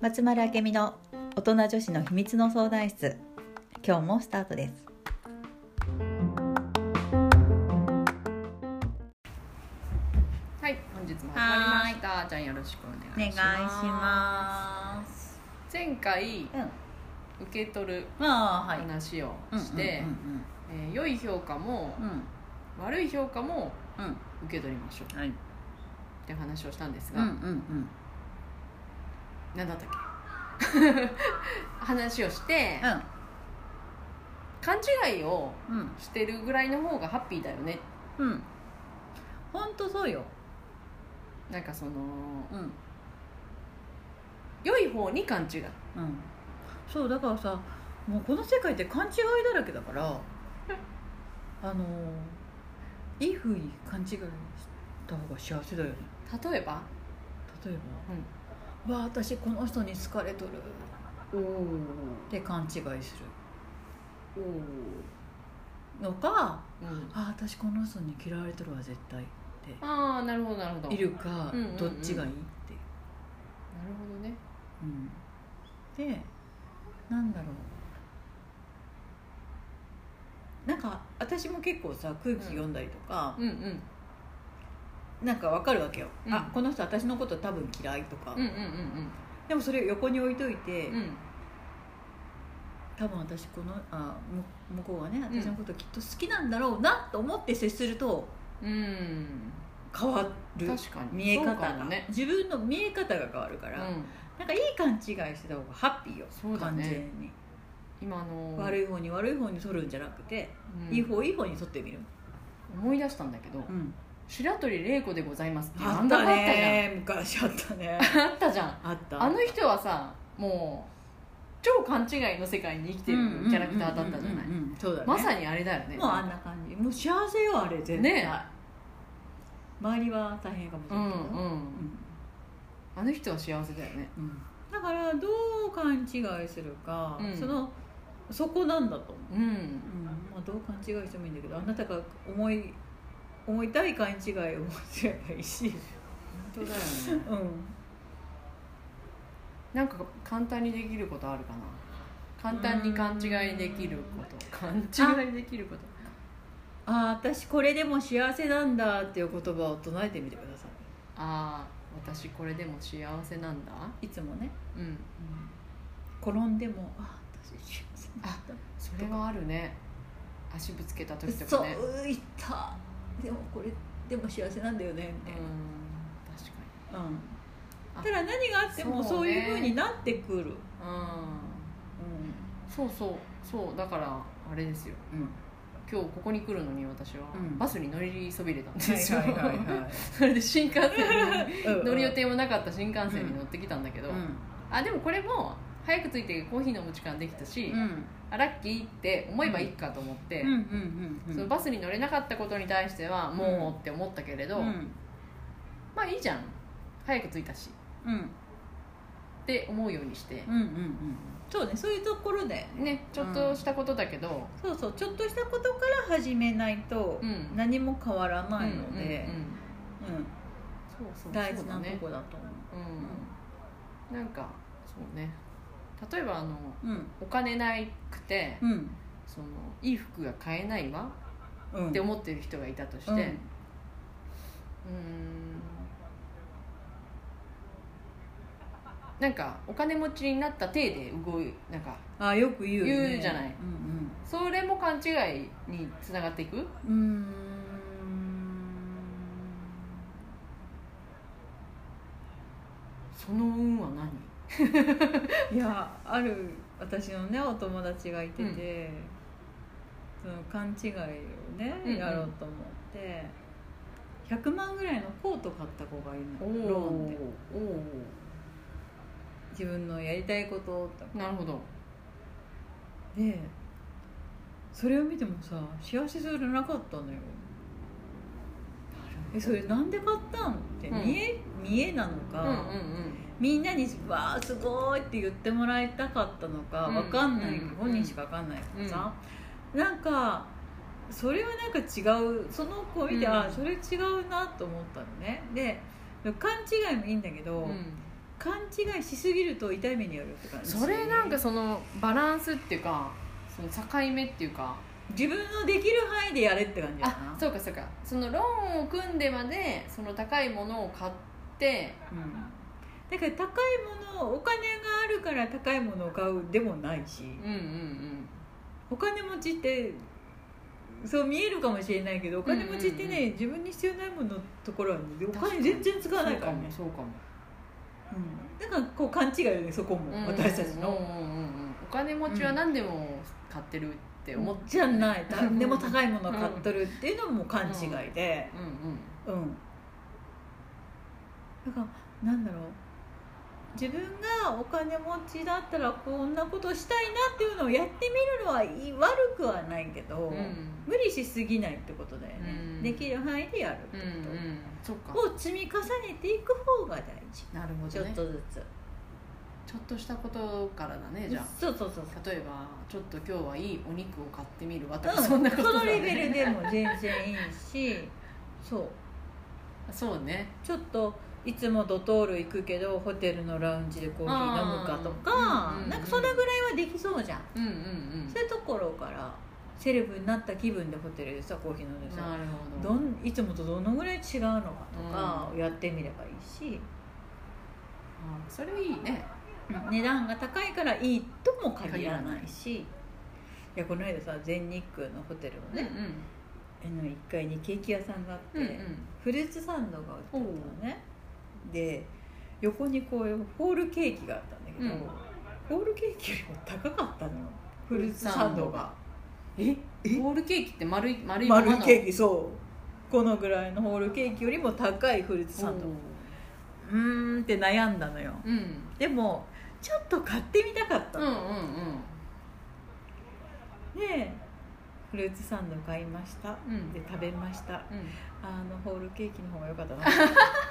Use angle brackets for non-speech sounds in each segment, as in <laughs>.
松丸明美の大人女子の秘密の相談室。今日もスタートです。はい、本日も始まりました。じゃあよろしくおお願いし願いします。前回うん。受け取る話をして、良い評価もうんうん。悪い評価も受け取りましょう。はい。って話をしたんですうんうが、ん。何だったっけ？<laughs> 話をして、勘違いをうんうんしてるぐらいの方がハッピーだよね。うん。本当そうよ。なんかそのうん。良い方に勘違い。うん。そうだからさもうこの世界って勘違いだらけだから <laughs> あのいいふうに勘違いした方が幸せだよね。例えば？例えば「わあ私この人に好かれとる」おおって勘違いすおるのかうん「あ私この人に嫌われとるわ絶対」っああなるほどなるほど。ているかうんうんうん。どっちがいいって。いう、なるほどね。うん、でなんだろうなんか私も結構さ空気読んだりとか、うんうん。なんかわかるわけよ、うん。あこの人私のこと多分嫌いとか、うんうんうんでもそれを横に置いといて、うん。うん多分私このあむ向こうはねん。私のこときっと好きなんだろうなと思って接するとうん。変わる確かに。見え方が、もね。自分の見え方が変わるから、うん。なんかいい勘違いしてた方がハッピーよ。ね。完全に、今あの悪い方に悪い方に取るんじゃなくて、うん。いい方いい方に取ってみる、思い出したんだけどうん、「白鳥玲子でございます」っていうあった漫画があったじゃん。ね昔あったねあったじゃん。あった。あの人はさもう超勘違いの世界に生きてるキャラクターだったじゃない。うんうんうんうんそうだね。まさにあれだよね。もうあんな感じ。もう幸せよあれ絶対、ね。周りは大変かもしれうんないけど、うん。あの人は幸せだよね。うん。だからどう勘違いするか、うん。そのそこなんだと思う、うん。うん。まあ、どう勘違いしてもいいんだけどあなたが思い思いたい勘違いをすればいいし、本当だよね。うん、なんか簡単にできることあるかな。簡単に勘違いできること。勘違いできること。ああ私これでも幸せなんだっていう言葉を唱えてみてくださああ私これでも幸せなんだ。いいつもね、うん。転んでもあ私幸せなんだそれはあるね。足ぶつけた時とそうかねういった。でもこれでも幸せなんだよね。みたいな、うん確かうん。あただ何があってもそういうふうになってくる、にうん。そうそう。そうだからあれですよ。うん。うん今日ここに来るのに私はうん。バスに乗りそびれたんですよ、はいはいはいはい。<laughs> それで新幹線に。うん。乗る予定もなかった新幹線に乗ってきたんだけど、うん。あでもこれも早く着いてコーヒー飲む時間できたし、うん。あラッキーって思えばいいかと思って、うんうんうんそのバスに乗れなかったことに対してはもうって思ったけれど、うん。まあいいじゃん。早く着いたし。うん。って思うようにして。うんうんうん。そうねそういうところだよね。ねちょっとしたことだけど、そうそうちょっとしたことから始めないとうん。何も変わらないので、大事なとこだと思うん、なんかそうね例えばあのううん。お金ないくてうん。そのいい服が買えないわうん。って思ってる人がいたとして、ううん。なんかお金持ちになった体で動いなんかあよく言うよね。言うじゃない。うん。それも勘違いにつながっていく？うんうーんその運は何いやある私のねお友達がいてて、その勘違いをね、うんうん。やろうと思って100万ぐらいのコート買った子がいるのローンで。お自分のやりたいこととか。おなるほど。でそれを見てもさ幸せそうじゃなかったのよ。えそれなんで買ったんってうん。見え、見えなのか、うんうんみんなに「わあすごい」って言ってもらいたかったのかうん。わかんない、うん。本人しかわかんないからさ、なんかそれはなんか違うその子見て、うん。あそれ違うなと思ったのね。で勘違いもいいんだけど、うん。勘違いしすぎると痛い目によるって感じ。それなんかそのバランスっていうかその境目っていうか。自分のできる範囲でやれって感じだな。あそうかそうか。そのローンを組んでまでその高いものを買ってうん、だから高いものお金があるから高いものを買うでもないしうんうんうんお金持ちってそう見えるかもしれないけどお金持ちってね、うんうん自分に必要ないもののところは、ね、お金全然使わないからね。そうかも。うん、だからこう勘違いよねそこも、そうかも私たちの、うんうんうんうん。お金持ちは何でも買ってるって思ってじゃない。何でも高いものを買っとるっていうのも勘違いで。うんうん。うん、だからなんだろう自分がお金持ちだったらこんなことしたいなっていうのをやってみるのは悪くはないけど、うん。無理しすぎないってことだよね、うん。できる範囲でやるってうんことを積み重ねていく方が大事。なるほちょっどねとずつ、ちょっとしたことからだねじゃあ。そうそうそう例えばちょっと今日はいいお肉を買ってみるわとか、うん、そんなことだ、ね、そのレベルでも全然いいし。そう。<laughs> そうね。ちょっといつもドトール行くけどホテルのラウンジでコーヒー飲むかとか、うんうんうんなんかそれぐらいはできそうじゃん、うんうんうんそういうところからセレブになった気分でホテルでさコーヒー飲んでさど。どんいつもとどのぐらい違うのかとかやってみればいいし、あそれいいね。値段が高いからいいとも限らないし。いやこの間さ全日空のホテルのね、あの1階にケーキ屋さんがあって、うんうん。フルーツサンドが売ってたのねで横にこういうホールケーキがあったんだけど、うん。ホールケーキよりも高かったのよフルーツサンドが。え？え？ホールケーキって丸い丸い丸いケーキキそう。このぐらいのホールケーキよりも高いフルーツサンド。うーんって悩んだのよ。うん。でもちょっと買ってみたかったの、うんうんでフルーツサンド買いました、うん。で食べました。うんうん。あのホールケーキの方が良かったな <laughs>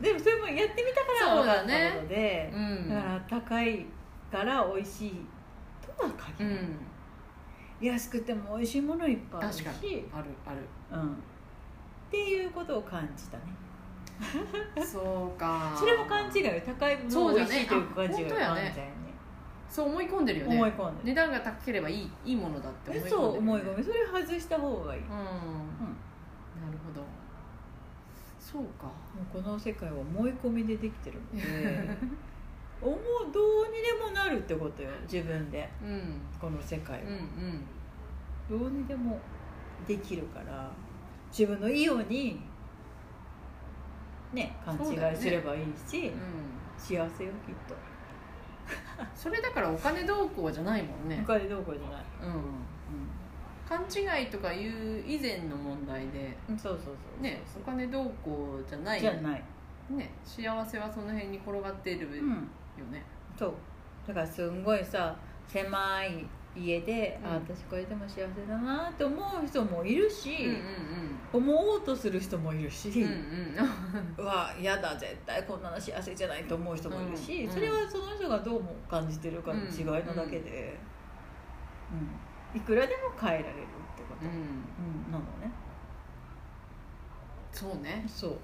でもそれもやってみたから分かったことでう、ん。だから高いから美味しいとはう限らない、ん。安くても美味しいものいっぱいあるし。あるあうん、っていうことを感じたね。るそうか。それも勘違いよ。高いものを美味しいという感じだよね。そう。思い込んでるよね。思い込んで値段が高ければいいいいものだって思い込んでるそう思い込み。それ外した方がいい、うん。うん。なるほどそうか。この世界は思い込みでできてるので <laughs> 思うどうにでもなるってことよ自分で。うん。この世界は。うん、うん。どうにでもできるから自分のいいようにね勘違いすればいいし、うん幸せよきっと。それだからお金どうこうじゃないもんね、他でどうこうじゃない、うん、勘違いとかいう以前の問題でうん、そうそうそう。ねお金どうこうじゃない。じゃない、ね幸せはその辺に転がってるようん、ね、そう。だからすんごいさ狭い家で、うん。あ私これでも幸せだなって思う人もいるし、うん、うん思おうとする人もいるし、うんうん。う <laughs> んうわ嫌だ絶対こんなの幸せじゃないと思う人もいるし、うんそれはその人がどうも感じてるかの違いなだけで、うんいくらでも変えられるってこと、うん。うん。なのね。そうね。そう、うん、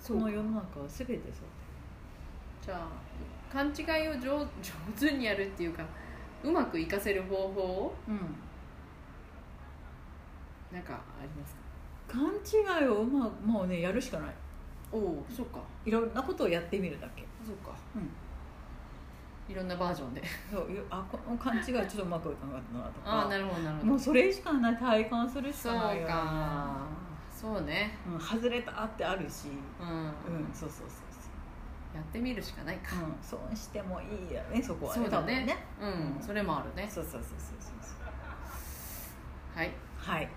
その世の中は全てそうじゃあ勘違いを上上手にやるっていうかうまく活かせる方法を？うん。なんかありますか？勘違いをまあもうねやるしかない。おおそっか。いろんなことをやってみるだけ。そっか。うんいろんなバージョンで。そうよあこの勘違いちょっとうまくいかなかったなとか。ああなるほどなるほど。もうそれしかない体感するしそうかないよね。か。そうね。うん、外れたってあるし。うん、うんそうそうそうやってみるしかないか、そう、うん、損してもいいよねそこはねそうだね。ね。うん、うん。それもあるね。そうそうそうそうそうそう。はい。はい。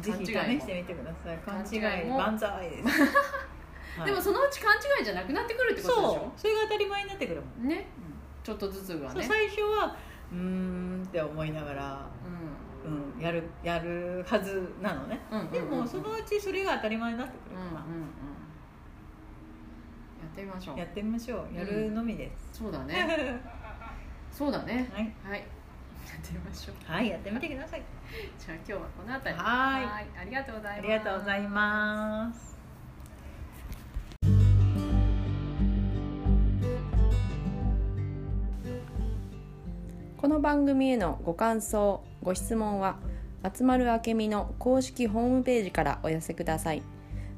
ぜひ試勘違いもしてみてください。勘勘違違い万歳です、<laughs> はい。でもそのうち勘違いじゃなくなってくるってことでしそう。ょそれが当たり前になってくるもん、ねちょっとずつがね。最初はうーんって思いながら、ううん、やるやるはずなのね。んうんうんでうんうん。もそのうちそれが当たり前になってくるうんうんうん。かやってみましょう。ら、やってみましょう。やるのみです、そうだね。<laughs> そうだね。はい。はい。ってみましょう。はいやってみてください。<laughs> じゃあ今日はこの辺り。はい。ありがとうございます。ありがとうございますこの番組へのご感想ご質問は集まるあけみの公式ホームページからお寄せください。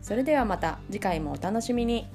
それではまた次回もお楽しみに。